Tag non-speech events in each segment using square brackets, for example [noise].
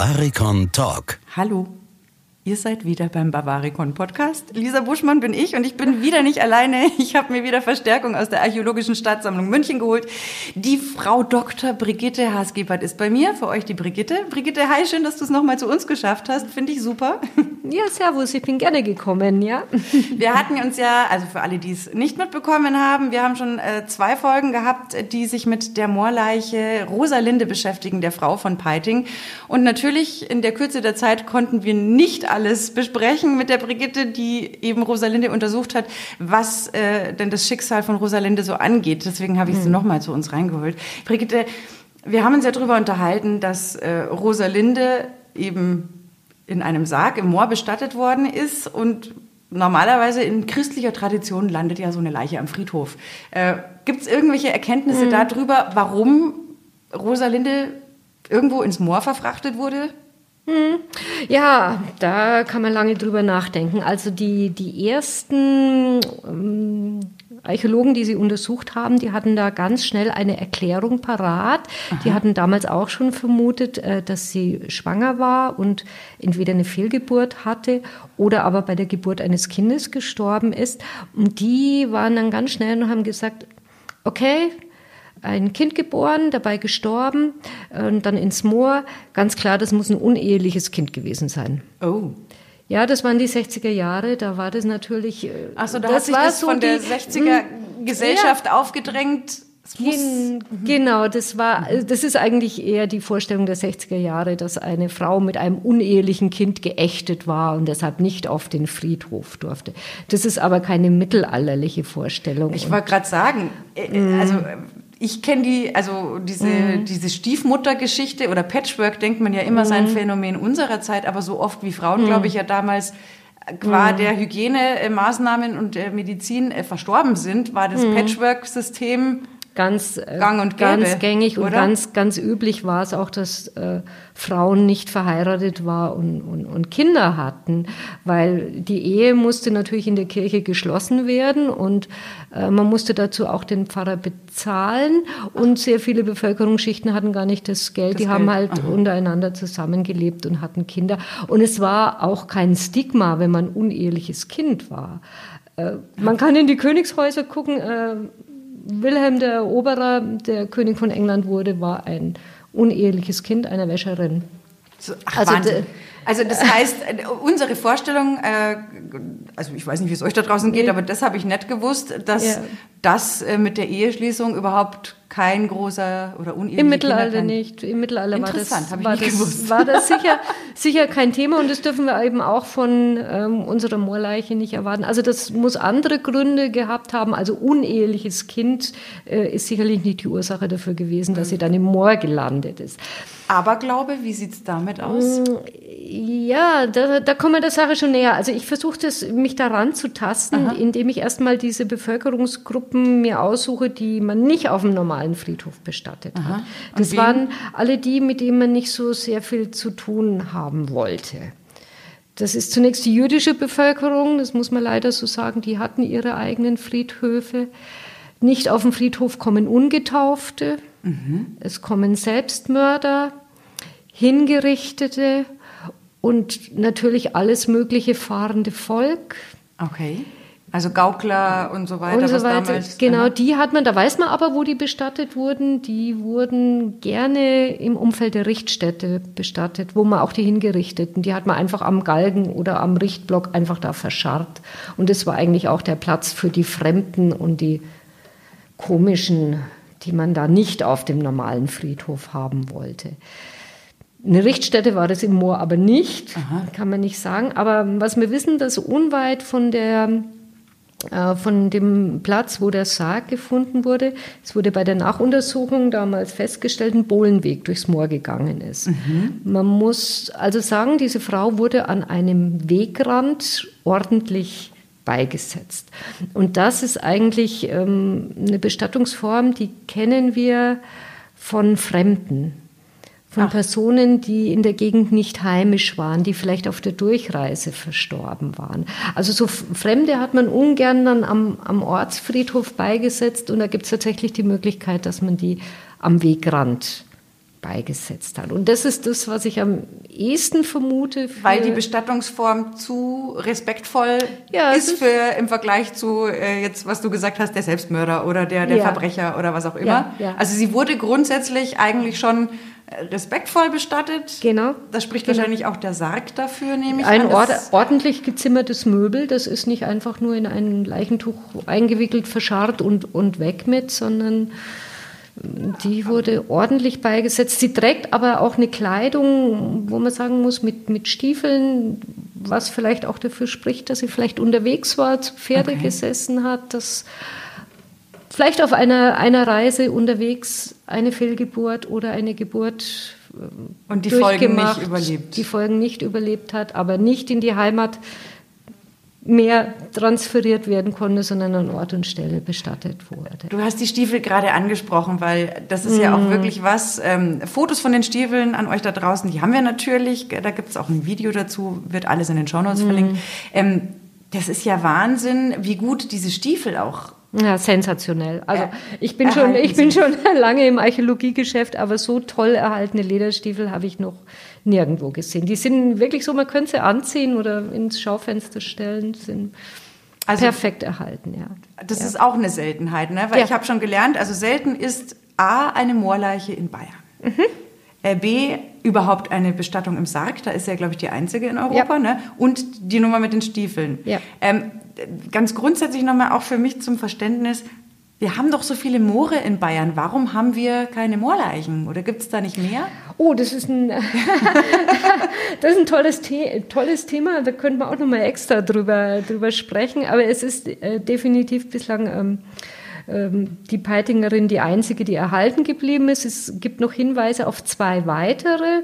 Bavaricon Talk. Hallo. Ihr seid wieder beim Bavaricon Podcast. Lisa Buschmann bin ich und ich bin wieder nicht alleine. Ich habe mir wieder Verstärkung aus der Archäologischen Stadtsammlung München geholt. Die Frau Dr. Brigitte Haasgebert ist bei mir. Für euch die Brigitte. Brigitte, hi, schön, dass du es nochmal zu uns geschafft hast. Finde ich super. [laughs] Ja, servus, ich bin gerne gekommen, ja. [laughs] Wir hatten uns ja, also für alle, die es nicht mitbekommen haben, wir haben schon äh, zwei Folgen gehabt, die sich mit der Moorleiche Rosalinde beschäftigen, der Frau von Peiting. Und natürlich in der Kürze der Zeit konnten wir nicht alles besprechen mit der Brigitte, die eben Rosalinde untersucht hat, was äh, denn das Schicksal von Rosalinde so angeht. Deswegen habe ich sie mhm. nochmal zu uns reingeholt. Brigitte, wir haben uns ja darüber unterhalten, dass äh, Rosalinde eben in einem Sarg im Moor bestattet worden ist und normalerweise in christlicher Tradition landet ja so eine Leiche am Friedhof. Äh, Gibt es irgendwelche Erkenntnisse mhm. darüber, warum Rosalinde irgendwo ins Moor verfrachtet wurde? Hm. Ja, da kann man lange drüber nachdenken. Also die, die ersten ähm, Archäologen, die sie untersucht haben, die hatten da ganz schnell eine Erklärung parat. Aha. Die hatten damals auch schon vermutet, äh, dass sie schwanger war und entweder eine Fehlgeburt hatte oder aber bei der Geburt eines Kindes gestorben ist. Und die waren dann ganz schnell und haben gesagt, okay, ein Kind geboren, dabei gestorben und dann ins Moor. Ganz klar, das muss ein uneheliches Kind gewesen sein. Oh. Ja, das waren die 60er Jahre, da war das natürlich. Äh, Achso, da das hat sich das so von die, der 60er hm, Gesellschaft ja, aufgedrängt. Gen, genau, das war, das ist eigentlich eher die Vorstellung der 60er Jahre, dass eine Frau mit einem unehelichen Kind geächtet war und deshalb nicht auf den Friedhof durfte. Das ist aber keine mittelalterliche Vorstellung. Ich wollte gerade sagen, äh, hm. also ich kenne die, also diese, mhm. diese Stiefmuttergeschichte oder Patchwork denkt man ja immer mhm. sein Phänomen unserer Zeit, aber so oft wie Frauen, mhm. glaube ich, ja damals qua mhm. der Hygienemaßnahmen und der Medizin äh, verstorben sind, war das mhm. Patchwork-System ganz, äh, Gang und gäbe, ganz gängig oder? und ganz, ganz üblich war es auch, dass äh, Frauen nicht verheiratet waren und, und, und Kinder hatten, weil die Ehe musste natürlich in der Kirche geschlossen werden und äh, man musste dazu auch den Pfarrer bezahlen und sehr viele Bevölkerungsschichten hatten gar nicht das Geld, das die Geld. haben halt Aha. untereinander zusammengelebt und hatten Kinder und es war auch kein Stigma, wenn man uneheliches Kind war. Äh, man kann in die Königshäuser gucken, äh, Wilhelm der Eroberer, der König von England wurde, war ein uneheliches Kind einer Wäscherin. Ach, also, Wahnsinn. Also das heißt, unsere Vorstellung, äh, also ich weiß nicht, wie es euch da draußen geht, aber das habe ich nicht gewusst, dass ja. das äh, mit der Eheschließung überhaupt kein großer oder unehelicher Im Mittelalter kein... nicht. Im Mittelalter war das, war das, war das [laughs] sicher, sicher kein Thema und das dürfen wir eben auch von ähm, unserer Moorleiche nicht erwarten. Also das muss andere Gründe gehabt haben. Also uneheliches Kind äh, ist sicherlich nicht die Ursache dafür gewesen, dass sie dann im Moor gelandet ist. Aberglaube, wie sieht es damit aus? Ja, da, da kommen wir der Sache schon näher. Also ich versuche mich daran zu tasten, Aha. indem ich erstmal diese Bevölkerungsgruppen mir aussuche, die man nicht auf dem normalen Friedhof bestattet Aha. hat. Das waren alle die, mit denen man nicht so sehr viel zu tun haben wollte. Das ist zunächst die jüdische Bevölkerung, das muss man leider so sagen, die hatten ihre eigenen Friedhöfe. Nicht auf den Friedhof kommen Ungetaufte, mhm. es kommen Selbstmörder, Hingerichtete und natürlich alles mögliche fahrende Volk. Okay. Also Gaukler und so weiter. Und so weiter. Damals, genau, die hat man, da weiß man aber, wo die bestattet wurden. Die wurden gerne im Umfeld der Richtstätte bestattet, wo man auch die Hingerichteten, die hat man einfach am Galgen oder am Richtblock einfach da verscharrt. Und das war eigentlich auch der Platz für die Fremden und die komischen, die man da nicht auf dem normalen Friedhof haben wollte. Eine Richtstätte war das im Moor aber nicht, Aha. kann man nicht sagen. Aber was wir wissen, dass unweit von der äh, von dem Platz, wo der Sarg gefunden wurde. Es wurde bei der Nachuntersuchung damals festgestellt, ein Bohlenweg durchs Moor gegangen ist. Mhm. Man muss also sagen, diese Frau wurde an einem Wegrand ordentlich beigesetzt. Und das ist eigentlich ähm, eine Bestattungsform, die kennen wir von Fremden von Ach. Personen, die in der Gegend nicht heimisch waren, die vielleicht auf der Durchreise verstorben waren. Also so Fremde hat man ungern dann am, am Ortsfriedhof beigesetzt und da gibt es tatsächlich die Möglichkeit, dass man die am Wegrand beigesetzt hat. Und das ist das, was ich am ehesten vermute. Weil die Bestattungsform zu respektvoll ja, ist, für im Vergleich zu äh, jetzt, was du gesagt hast, der Selbstmörder oder der, der ja. Verbrecher oder was auch immer. Ja, also sie wurde grundsätzlich eigentlich schon äh, respektvoll bestattet. Genau. Das spricht genau. wahrscheinlich auch der Sarg dafür, nehme ich Ein an. Ein ordentlich gezimmertes Möbel, das ist nicht einfach nur in ein Leichentuch eingewickelt, verscharrt und, und weg mit, sondern die wurde ordentlich beigesetzt. Sie trägt aber auch eine Kleidung, wo man sagen muss, mit, mit Stiefeln, was vielleicht auch dafür spricht, dass sie vielleicht unterwegs war, zu Pferde okay. gesessen hat, dass vielleicht auf einer, einer Reise unterwegs eine Fehlgeburt oder eine Geburt und die Folgen nicht überlebt. Die Folgen nicht überlebt hat, aber nicht in die Heimat mehr transferiert werden konnte, sondern an Ort und Stelle bestattet wurde. Du hast die Stiefel gerade angesprochen, weil das ist mm. ja auch mhm. wirklich was. Ähm, Fotos von den Stiefeln an euch da draußen, die haben wir natürlich. Da gibt es auch ein Video dazu, wird alles in den Shownotes mm. verlinkt. Ähm, das ist ja Wahnsinn, wie gut diese Stiefel auch ja, sensationell. Also ich bin schon, ich bin schon [laughs] lange im Archäologiegeschäft, aber so toll erhaltene Lederstiefel habe ich noch nirgendwo gesehen. Die sind wirklich so, man könnte sie anziehen oder ins Schaufenster stellen, sind also, perfekt erhalten, ja. Das ja. ist auch eine Seltenheit, ne? Weil ja. ich habe schon gelernt, also selten ist A, eine Moorleiche in Bayern. Mhm. Äh, B, überhaupt eine Bestattung im Sarg, da ist ja, glaube ich, die einzige in Europa, ja. ne? Und die Nummer mit den Stiefeln. Ja. Ähm, ganz grundsätzlich nochmal auch für mich zum Verständnis, wir haben doch so viele Moore in Bayern. Warum haben wir keine Moorleichen? Oder gibt es da nicht mehr? Oh, das ist ein, [laughs] das ist ein tolles, The tolles Thema. Da könnte man auch noch mal extra drüber, drüber sprechen. Aber es ist äh, definitiv bislang ähm, ähm, die Peitingerin die einzige, die erhalten geblieben ist. Es gibt noch Hinweise auf zwei weitere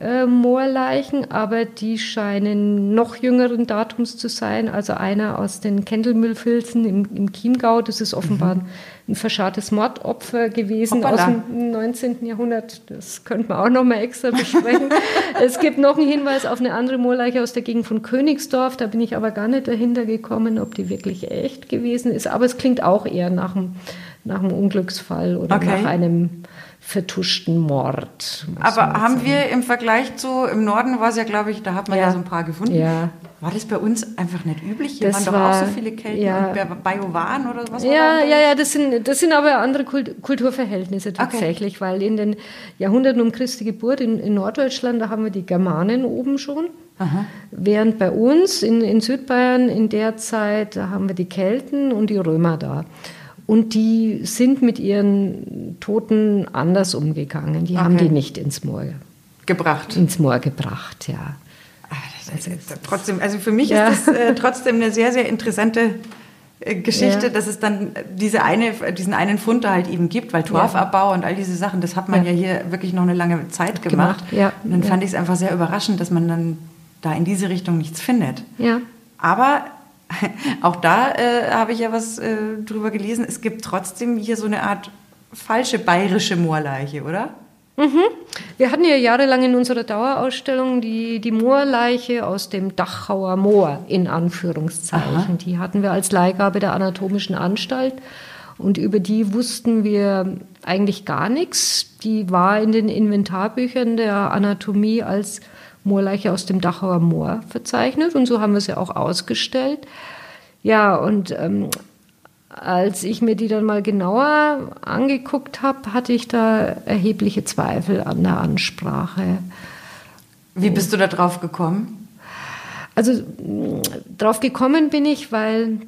äh, Moorleichen, aber die scheinen noch jüngeren Datums zu sein. Also einer aus den Kendelmüllfilzen im, im Chiemgau, das ist offenbar mhm. ein verscharrtes Mordopfer gewesen Hoppala. aus dem 19. Jahrhundert. Das könnte man auch noch mal extra besprechen. [laughs] es gibt noch einen Hinweis auf eine andere Moorleiche aus der Gegend von Königsdorf. Da bin ich aber gar nicht dahinter gekommen, ob die wirklich echt gewesen ist. Aber es klingt auch eher nach einem, nach einem Unglücksfall oder okay. nach einem vertuschten Mord. Aber haben sagen. wir im Vergleich zu, im Norden war es ja, glaube ich, da hat man ja. ja, so ein paar gefunden. Ja. War das bei uns einfach nicht üblich? Hier das waren war, doch auch so viele Kelten ja. und Bajowan oder was ja, Ja, ja, das sind, das sind aber andere Kulturverhältnisse tatsächlich, okay. weil in den Jahrhunderten um Christi Geburt in, in Norddeutschland, da haben wir die Germanen oben schon. Aha. Während bei uns in, in Südbayern in der Zeit, da haben wir die Kelten und die Römer da. Und die sind mit ihren Toten anders umgegangen. Die okay. haben die nicht ins Moor gebracht. Ins Moor gebracht, ja. Ah, also trotzdem, also für mich ja. ist das äh, trotzdem eine sehr, sehr interessante äh, Geschichte, ja. dass es dann diese eine, diesen einen Fund da halt eben gibt, weil Torfabbau ja. und all diese Sachen, das hat man ja. hier wirklich noch eine lange Zeit gemacht. gemacht. Und dann fand ich es einfach sehr überraschend, dass man dann da in diese Richtung nichts findet. Ja. Aber [laughs] auch da äh, habe ich ja was äh, drüber gelesen. Es gibt trotzdem hier so eine Art falsche bayerische Moorleiche, oder? Mhm. Wir hatten ja jahrelang in unserer Dauerausstellung die, die Moorleiche aus dem Dachauer Moor, in Anführungszeichen. Aha. Die hatten wir als Leihgabe der Anatomischen Anstalt. Und über die wussten wir eigentlich gar nichts. Die war in den Inventarbüchern der Anatomie als Moorleiche aus dem Dachauer Moor verzeichnet und so haben wir sie auch ausgestellt. Ja, und ähm, als ich mir die dann mal genauer angeguckt habe, hatte ich da erhebliche Zweifel an der Ansprache. Wie bist du da drauf gekommen? Also drauf gekommen bin ich, weil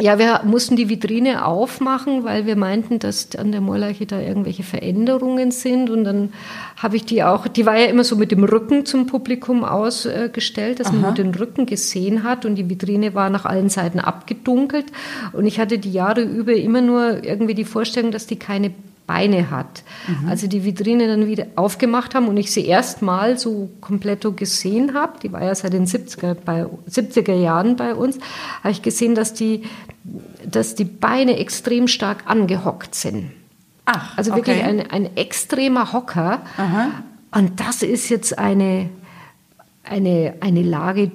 ja, wir mussten die Vitrine aufmachen, weil wir meinten, dass an der Moorleiche da irgendwelche Veränderungen sind. Und dann habe ich die auch, die war ja immer so mit dem Rücken zum Publikum ausgestellt, dass Aha. man nur den Rücken gesehen hat. Und die Vitrine war nach allen Seiten abgedunkelt. Und ich hatte die Jahre über immer nur irgendwie die Vorstellung, dass die keine Beine hat. Mhm. Also die Vitrine dann wieder aufgemacht haben und ich sie erstmal so komplett gesehen habe, die war ja seit den 70er, bei, 70er Jahren bei uns, habe ich gesehen, dass die, dass die Beine extrem stark angehockt sind. Ach, also okay. wirklich ein, ein extremer Hocker. Aha. Und das ist jetzt eine, eine, eine Lage,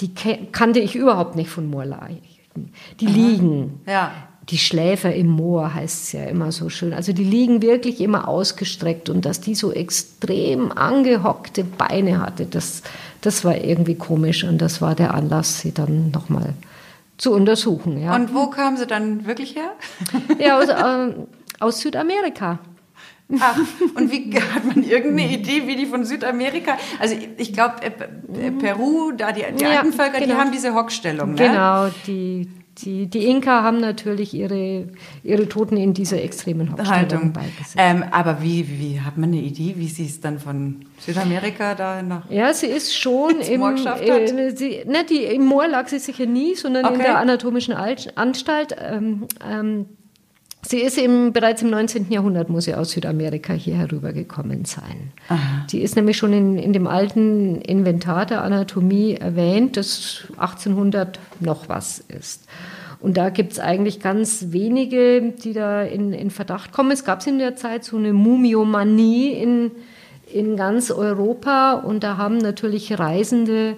die kannte ich überhaupt nicht von Moorleichen. Die Aha. liegen. Ja die Schläfer im Moor heißt es ja immer so schön. Also die liegen wirklich immer ausgestreckt und dass die so extrem angehockte Beine hatte, das, das war irgendwie komisch und das war der Anlass, sie dann nochmal zu untersuchen. Ja. Und wo kamen sie dann wirklich her? [laughs] Ja, aus, äh, aus Südamerika. Ach, und wie [laughs] hat man irgendeine Idee, wie die von Südamerika? Also ich glaube, äh, Peru, da die, die ja, alten Völker, genau. die haben diese Hockstellung. Ne? Genau, die die, die Inka haben natürlich ihre, ihre Toten in dieser extremen Hockstellung beigesetzt. Ähm, aber wie, wie hat man eine Idee, wie sie es dann von Südamerika da nach Ja, sie ist schon im? Äh, sie, ne, die, im Moor lag sie sicher nie, sondern okay. in der anatomischen Anstalt. Ähm, ähm, Sie ist eben bereits im 19. Jahrhundert, muss sie aus Südamerika hier herübergekommen sein. Aha. Die ist nämlich schon in, in dem alten Inventar der Anatomie erwähnt, das 1800 noch was ist. Und da gibt es eigentlich ganz wenige, die da in, in Verdacht kommen. Es gab in der Zeit so eine Mumiomanie in, in ganz Europa und da haben natürlich Reisende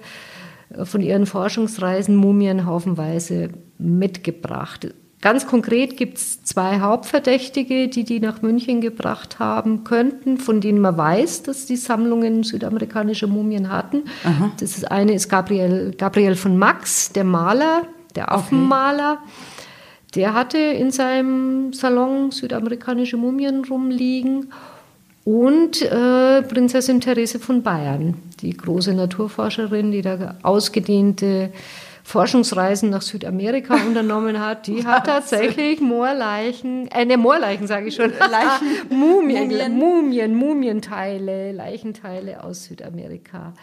von ihren Forschungsreisen Mumien haufenweise mitgebracht. Ganz konkret gibt es zwei Hauptverdächtige, die die nach München gebracht haben könnten, von denen man weiß, dass die Sammlungen südamerikanische Mumien hatten. Aha. Das ist eine ist Gabriel, Gabriel von Max, der Maler, der Affenmaler. Okay. Der hatte in seinem Salon südamerikanische Mumien rumliegen. Und äh, Prinzessin Therese von Bayern, die große Naturforscherin, die da ausgedehnte Forschungsreisen nach Südamerika [laughs] unternommen hat, die hat tatsächlich Moorleichen, äh, ne, Moorleichen sage ich schon, Leichen, [laughs] Mumien, Mumien. Mumien, Mumienteile, Leichenteile aus Südamerika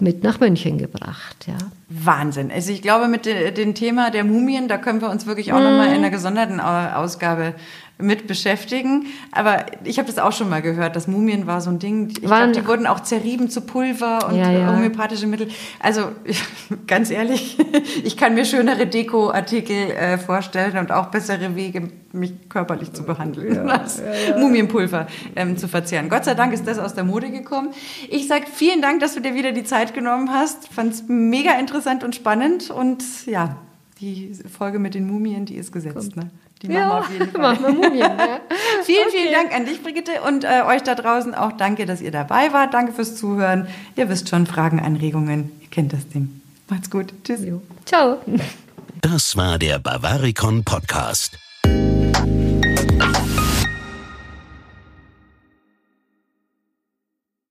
mit nach München gebracht. Ja. Wahnsinn. Also ich glaube, mit dem Thema der Mumien, da können wir uns wirklich auch mm. nochmal in einer gesonderten Ausgabe mit beschäftigen. Aber ich habe das auch schon mal gehört, das Mumien war so ein Ding. Ich glaube, die wurden auch zerrieben zu Pulver und ja, ja. homöopathische Mittel. Also [laughs] ganz ehrlich, [laughs] ich kann mir schönere Dekoartikel äh, vorstellen und auch bessere Wege, mich körperlich zu behandeln, ja, als Mumienpulver ähm, zu verzehren. Gott sei Dank ist das aus der Mode gekommen. Ich sage vielen Dank, dass du dir wieder die Zeit genommen hast. Fand es mega interessant und spannend und ja, die Folge mit den Mumien, die ist gesetzt. Ne? Die ja, machen wir auf jeden Fall. [laughs] Machen wir Mumien, ja. [laughs] vielen, okay. vielen Dank an dich, Brigitte, und äh, euch da draußen auch danke, dass ihr dabei wart. Danke fürs Zuhören. Ihr wisst schon, Fragen, Anregungen, ihr kennt das Ding. Macht's gut. Tschüss. Ciao. Das war der Bavaricon Podcast.